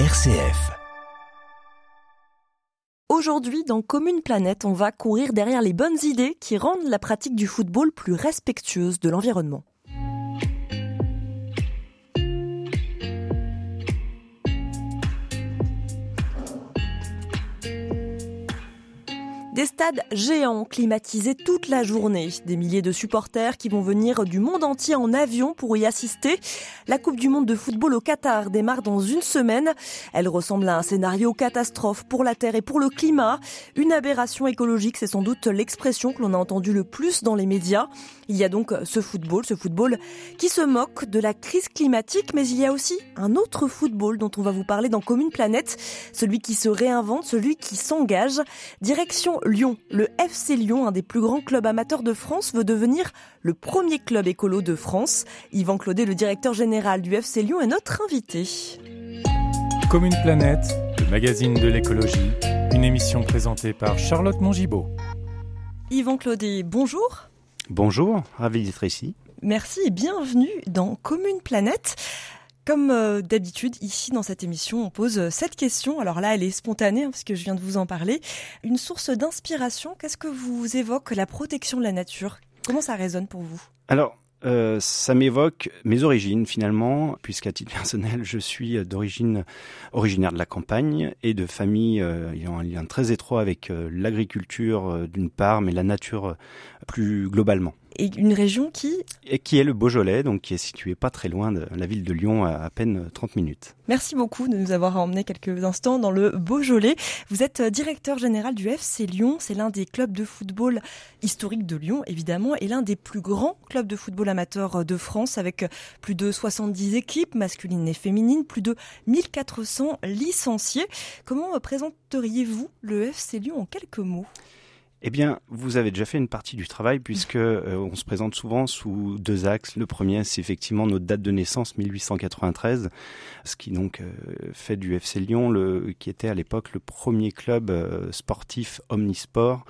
RCF. Aujourd'hui, dans Commune Planète, on va courir derrière les bonnes idées qui rendent la pratique du football plus respectueuse de l'environnement. Des stades géants climatisés toute la journée, des milliers de supporters qui vont venir du monde entier en avion pour y assister. La Coupe du monde de football au Qatar démarre dans une semaine. Elle ressemble à un scénario catastrophe pour la Terre et pour le climat. Une aberration écologique, c'est sans doute l'expression que l'on a entendue le plus dans les médias. Il y a donc ce football, ce football qui se moque de la crise climatique, mais il y a aussi un autre football dont on va vous parler dans Commune Planète, celui qui se réinvente, celui qui s'engage. Direction Lyon. Le FC Lyon, un des plus grands clubs amateurs de France, veut devenir le premier club écolo de France. Yvan Claudet, le directeur général du FC Lyon, est notre invité. Comme une planète, le magazine de l'écologie, une émission présentée par Charlotte Mongibaud. Yvan Claudet, bonjour. Bonjour, ravi d'être ici. Merci et bienvenue dans Commune Planète. Comme euh, d'habitude, ici dans cette émission, on pose euh, cette question. Alors là, elle est spontanée, hein, parce que je viens de vous en parler. Une source d'inspiration, qu'est-ce que vous évoque la protection de la nature? Comment ça résonne pour vous? Alors, euh, ça m'évoque mes origines finalement, puisqu'à titre personnel, je suis d'origine originaire de la campagne et de famille ayant un lien très étroit avec l'agriculture d'une part, mais la nature plus globalement et une région qui et qui est le Beaujolais, donc qui est situé pas très loin de la ville de Lyon, à à peine 30 minutes. Merci beaucoup de nous avoir emmené quelques instants dans le Beaujolais. Vous êtes euh, directeur général du FC Lyon, c'est l'un des clubs de football historiques de Lyon, évidemment, et l'un des plus grands clubs de football amateur euh, de France, avec euh, plus de 70 équipes masculines et féminines, plus de 1400 licenciés. Comment présenteriez-vous le FC Lyon en quelques mots? Eh bien, vous avez déjà fait une partie du travail puisque euh, on se présente souvent sous deux axes. Le premier, c'est effectivement notre date de naissance, 1893, ce qui donc euh, fait du FC Lyon, le, qui était à l'époque le premier club euh, sportif omnisport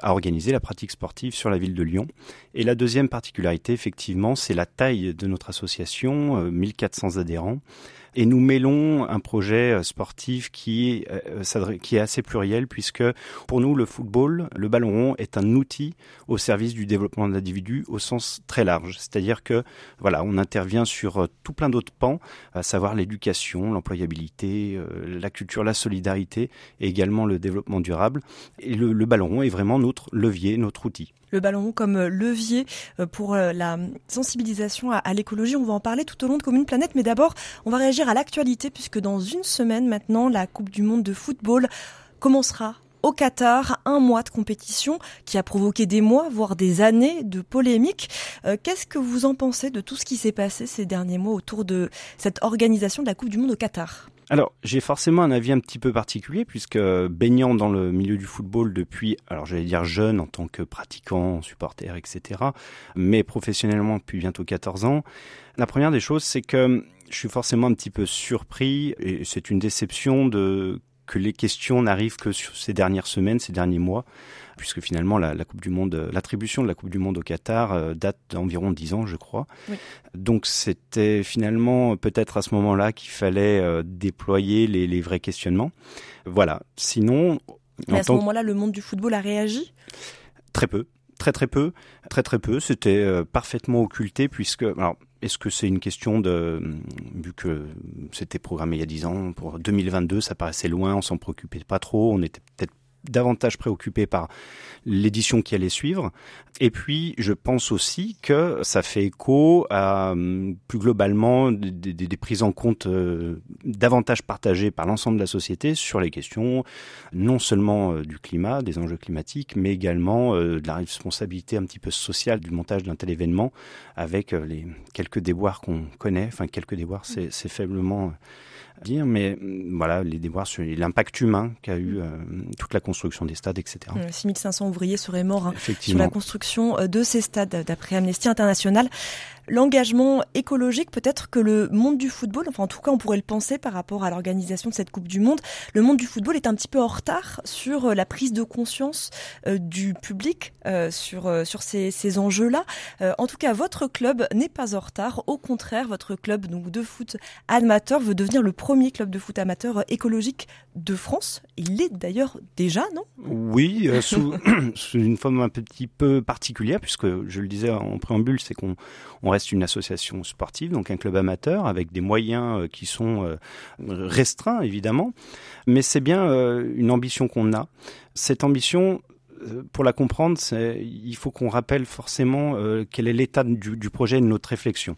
à organiser la pratique sportive sur la ville de Lyon. Et la deuxième particularité, effectivement, c'est la taille de notre association, 1400 adhérents. Et nous mêlons un projet euh, sportif qui, euh, qui est assez pluriel puisque pour nous, le football, le ballon rond est un outil au service du développement de l'individu au sens très large. C'est-à-dire que, voilà, on intervient sur euh, tout plein d'autres pans, à savoir l'éducation, l'employabilité, la culture, la solidarité et également le développement durable. Et le, le ballon rond est vraiment notre levier, notre outil le ballon comme euh, levier euh, pour euh, la sensibilisation à, l'écologie. On va en parler tout au long de Commune Planète, mais d'abord, on va réagir à l'actualité puisque dans une semaine maintenant, la Coupe du Monde de football commencera au Qatar, un mois de compétition qui a provoqué des mois, voire des années de polémiques. Qu'est-ce que vous en pensez de tout ce qui s'est passé ces derniers mois autour de cette organisation de la Coupe du Monde au Qatar? Alors, j'ai forcément un avis un petit peu particulier puisque baignant dans le milieu du football depuis, alors j'allais dire jeune en tant que pratiquant, supporter, etc., mais professionnellement depuis bientôt 14 ans, la première des choses, c'est que je suis forcément un petit peu surpris et c'est une déception de que les questions n'arrivent que sur ces dernières semaines, ces derniers mois, puisque finalement la, Coupe du Monde, l'attribution de la Coupe du Monde au Qatar euh, date d'environ dix ans, je crois. Donc c'était finalement peut-être à ce moment-là qu'il fallait euh, déployer les, vrais questionnements. Voilà. Sinon, à ce moment-là, le monde du football a réagi? Très peu très très peu, très très peu. C'était euh, parfaitement occulté puisque alors est-ce que c'est une question de, vu que c'était programmé il y a 10 ans, pour 2022, ça paraissait loin, on s'en préoccupait pas trop, on était peut-être davantage préoccupé par l'édition qui allait suivre. Et puis, je pense aussi que ça fait écho à plus globalement des, prises en compte euh, davantage partagées par l'ensemble de la société sur les questions non seulement euh, du climat, des enjeux climatiques, mais également euh, de la responsabilité un petit peu sociale du montage d'un tel événement avec les quelques déboires qu'on connaît. Enfin, quelques déboires, c'est faiblement dire, mais mm, voilà, les déboires sur l'impact humain qu'a eu euh, toute la construction des stades, etc. 6500 ouvriers seraient morts hein, sur la construction euh, de ces stades, d'après Amnesty International. L'engagement écologique, peut-être que le monde du football, enfin en tout cas on pourrait le penser par rapport à l'organisation de cette Coupe du Monde, le monde du football est un petit peu en retard sur euh, la prise de conscience euh, du public euh, sur, sur ces, ces enjeux-là. en tout cas, votre club n'est pas en retard. Au contraire, votre club donc, de foot amateur veut devenir le premier club de foot amateur écologique de France. Il l'est d'ailleurs déjà, non? Oui, sous, sous, une forme un petit peu particulière, puisque je le disais en préambule, c'est qu'on on reste une association sportive, donc un club amateur, avec des moyens qui sont restreints, évidemment. Mais c'est bien euh, une ambition qu'on a. Cette ambition, euh, pour la comprendre, il faut qu'on rappelle forcément euh, quel est l'état du, projet et de notre réflexion.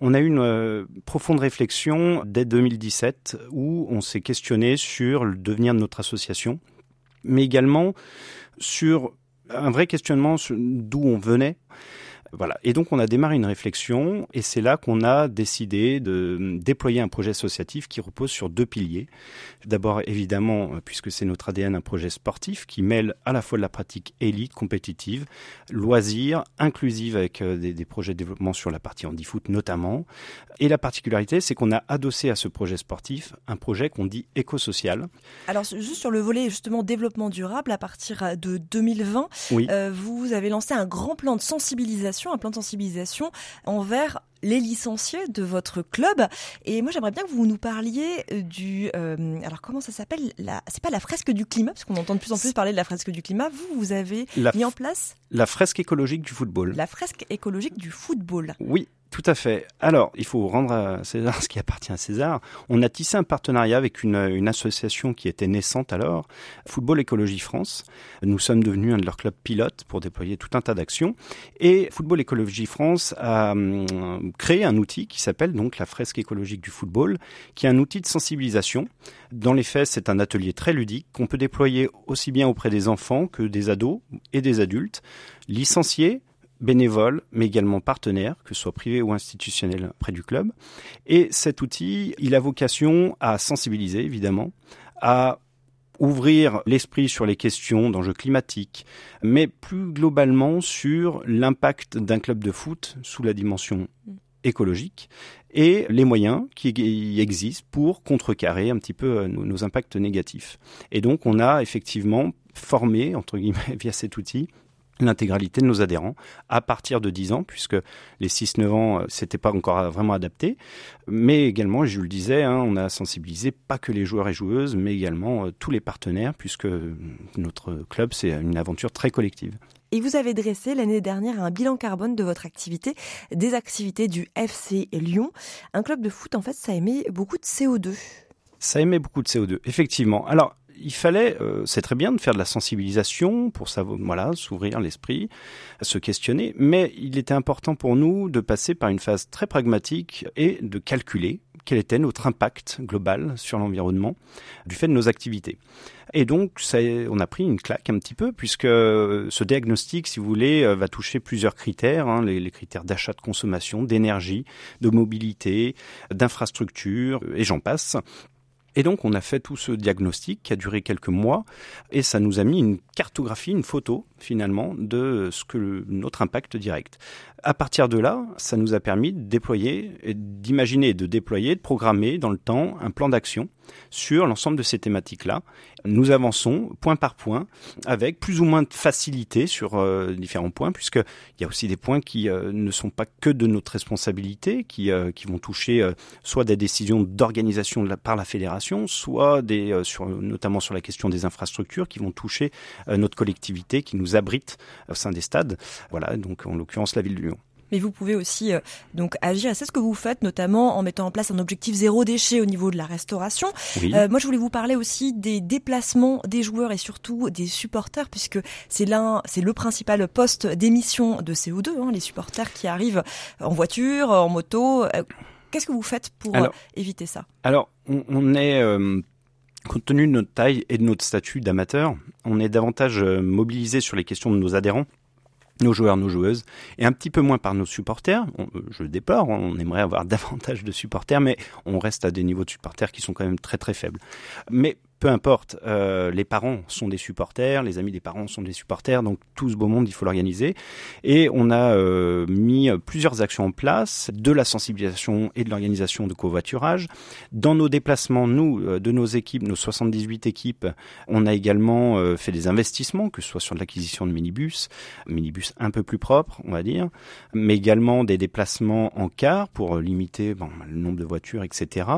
On a eu une profonde réflexion dès 2017 où on s'est questionné sur le devenir de notre association, mais également sur un vrai questionnement d'où on venait. Voilà. Et donc on a démarré une réflexion et c'est là qu'on a décidé de déployer un projet associatif qui repose sur deux piliers. D'abord évidemment, puisque c'est notre ADN, un projet sportif qui mêle à la fois de la pratique élite, compétitive, loisirs, inclusive avec euh, des, des projets de développement sur la partie handi-foot notamment. Et la particularité, c'est qu'on a adossé à ce projet sportif un projet qu'on dit éco-social. Alors juste sur le volet justement développement durable, à partir de 2020, oui. euh, vous avez lancé un grand plan de sensibilisation un plan de sensibilisation envers les licenciés de votre club. Et moi, j'aimerais bien que vous nous parliez euh, du. Euh, alors, comment ça s'appelle la, C'est pas la fresque du climat, parce qu'on entend de plus en plus parler de la fresque du climat. Vous, vous avez mis en place la fresque écologique du football. La fresque écologique du football. Oui, tout à fait. Alors, il faut rendre à César ce qui appartient à César. On a tissé un partenariat avec une, association qui était naissante alors, Football Écologie France. Nous sommes devenus un de leurs clubs pilotes pour déployer tout un tas d'actions. Et Football Écologie France a hum, créé un outil qui s'appelle donc la fresque écologique du football, qui est un outil de sensibilisation. Dans les faits, c'est un atelier très ludique qu'on peut déployer aussi bien auprès des enfants que des ados et des adultes, licenciés, bénévoles, mais également partenaires, que ce soit privés ou institutionnels près du club. Et cet outil, il a vocation à sensibiliser, évidemment, à ouvrir l'esprit sur les questions d'enjeux climatiques, mais plus globalement sur l'impact d'un club de foot sous la dimension écologique et les moyens qui existent pour contrecarrer un petit peu euh, nos, nos impacts négatifs. Et donc on a effectivement formé, entre guillemets, via cet outil, l'intégralité de nos adhérents à partir de 10 ans, puisque les 6-9 ans, euh, c'était pas encore vraiment adapté. Mais également, je le disais, hein, on a sensibilisé pas que les joueurs et joueuses, mais également euh, tous les partenaires, puisque notre club, c'est une aventure très collective. Et vous avez dressé l'année dernière un bilan carbone de votre activité, des activités du FC Lyon. Un club de foot, en fait, ça émet beaucoup de CO2. Ça émet beaucoup de CO2, effectivement. Alors, il fallait, euh, c'est très bien de faire de la sensibilisation pour savoir, voilà, s'ouvrir l'esprit, se questionner, mais il était important pour nous de passer par une phase très pragmatique et de calculer quel était notre impact global sur l'environnement du fait de nos activités. Et donc, on a pris une claque un petit peu, puisque ce diagnostic, si vous voulez, euh, va toucher plusieurs critères, hein, les, les, critères d'achat de consommation, d'énergie, de mobilité, d'infrastructure, et j'en passe. Et donc on a fait tout ce diagnostic qui a duré quelques mois et ça nous a mis une cartographie, une photo finalement de ce que notre impact direct. À partir de là, ça nous a permis de déployer, d'imaginer, de déployer, de programmer dans le temps un plan d'action sur l'ensemble de ces thématiques-là. Nous avançons point par point avec plus ou moins de facilité sur euh, différents points, puisqu'il y a aussi des points qui euh, ne sont pas que de notre responsabilité, qui, euh, vont toucher soit des décisions d'organisation par la fédération, soit des, notamment sur la question des infrastructures, qui vont toucher notre collectivité qui nous abrite au sein des stades. Voilà, donc en l'occurrence la ville de Lyon mais vous pouvez aussi euh, donc agir. C'est ce que vous faites, notamment en mettant en place un objectif zéro déchet au niveau de la restauration. Oui. Euh, moi, je voulais vous parler aussi des déplacements des joueurs et surtout des supporters, puisque c'est l'un, c'est le principal poste d'émission de CO2. Hein, les supporters qui arrivent en voiture, en moto. Euh, Qu'est-ce que vous faites pour alors, éviter ça? Alors, on, on est compte tenu de notre taille et de notre statut d'amateur, on est davantage euh, mobilisé sur les questions de nos adhérents nos joueurs, nos joueuses, et un petit peu moins par nos supporters. Euh, je déplore, on aimerait avoir davantage de supporters, mais on reste à des niveaux de supporters qui sont quand même très très faibles. Mais peu importe, euh, les parents sont des supporters, les amis des parents sont des supporters, donc tout ce beau monde, il faut l'organiser. Et on a euh, mis plusieurs actions en place, de la sensibilisation et de l'organisation de covoiturage. Dans nos déplacements, nous, euh, de nos équipes, nos 78 équipes, on a également fait des investissements, que ce soit sur l'acquisition de minibus, minibus un peu plus propres, on va dire, mais également des déplacements en car pour limiter le nombre de voitures, etc.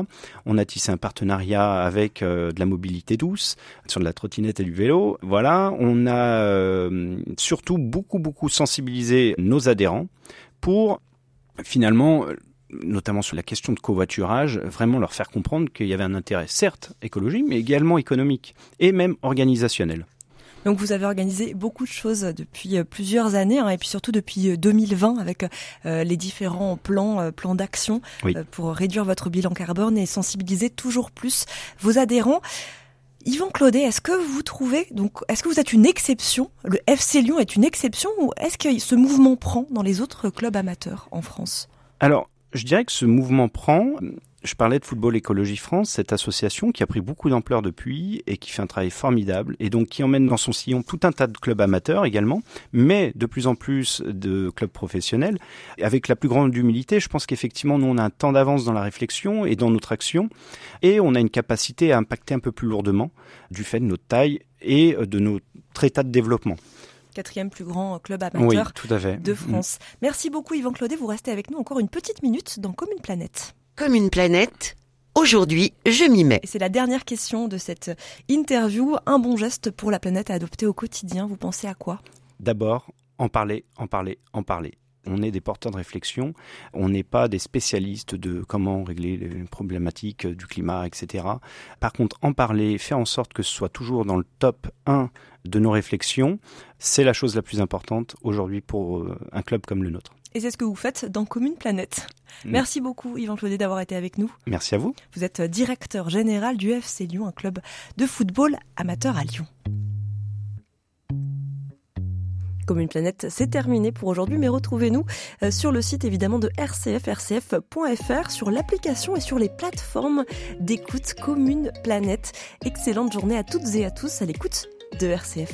On a tissé un partenariat avec de la mobilité douce, sur de la trottinette et du vélo. Voilà, on a euh, surtout beaucoup, beaucoup sensibilisé nos adhérents pour finalement notamment sur la question de covoiturage, vraiment leur faire comprendre qu'il y avait un intérêt certes écologique, mais également économique et même organisationnel. Donc vous avez organisé beaucoup de choses depuis euh, plusieurs années hein, et puis surtout depuis 2020 euh, avec euh, les différents plans, plans d'action pour réduire votre bilan carbone et sensibiliser toujours plus vos adhérents. Yvan Claudet, est-ce que vous trouvez, donc, est-ce que vous êtes une exception? Le FC Lyon est une exception ou est-ce que ce mouvement prend dans les autres clubs amateurs en France? Alors, je dirais que ce mouvement prend. Je parlais de Football Écologie France, cette association qui a pris beaucoup d'ampleur depuis et qui fait un travail formidable et donc qui emmène dans son sillon tout un tas de clubs amateurs également, mais de plus en plus de clubs professionnels. Avec la plus grande humilité, je pense qu'effectivement nous on a un temps d'avance dans la réflexion et dans notre action et on a une capacité à impacter un peu plus lourdement du fait de notre taille et de notre état de développement quatrième plus grand club amateur de mm. France. Merci beaucoup Yvan Claudet, vous restez avec nous encore une petite minute dans Comme une planète. Comme une planète, aujourd'hui je m'y mets. C'est la dernière question de cette interview. Un bon geste pour la planète à adopter au quotidien, vous pensez à quoi? D'abord, en parler, en parler, en parler on est des porteurs de réflexion, on n'est pas des spécialistes de comment régler les problématiques du climat, etc. Par contre, en parler, faire en sorte que ce soit toujours dans le top 1 de nos réflexions, c'est la chose la plus importante aujourd'hui pour euh, un club comme le nôtre. Et c'est ce que vous faites dans Commune Planète. Mm. Merci beaucoup Yvan Claudet d'avoir été avec nous. Merci à vous. Vous êtes directeur général du FC Lyon, un club de football amateur à Lyon. Commune Planète, c'est terminé pour aujourd'hui, mais retrouvez-nous euh, sur le site évidemment de RCF, rcf.fr, sur l'application et sur les plateformes d'écoute Commune Planète. Excellente journée à toutes et à tous à l'écoute de RCF.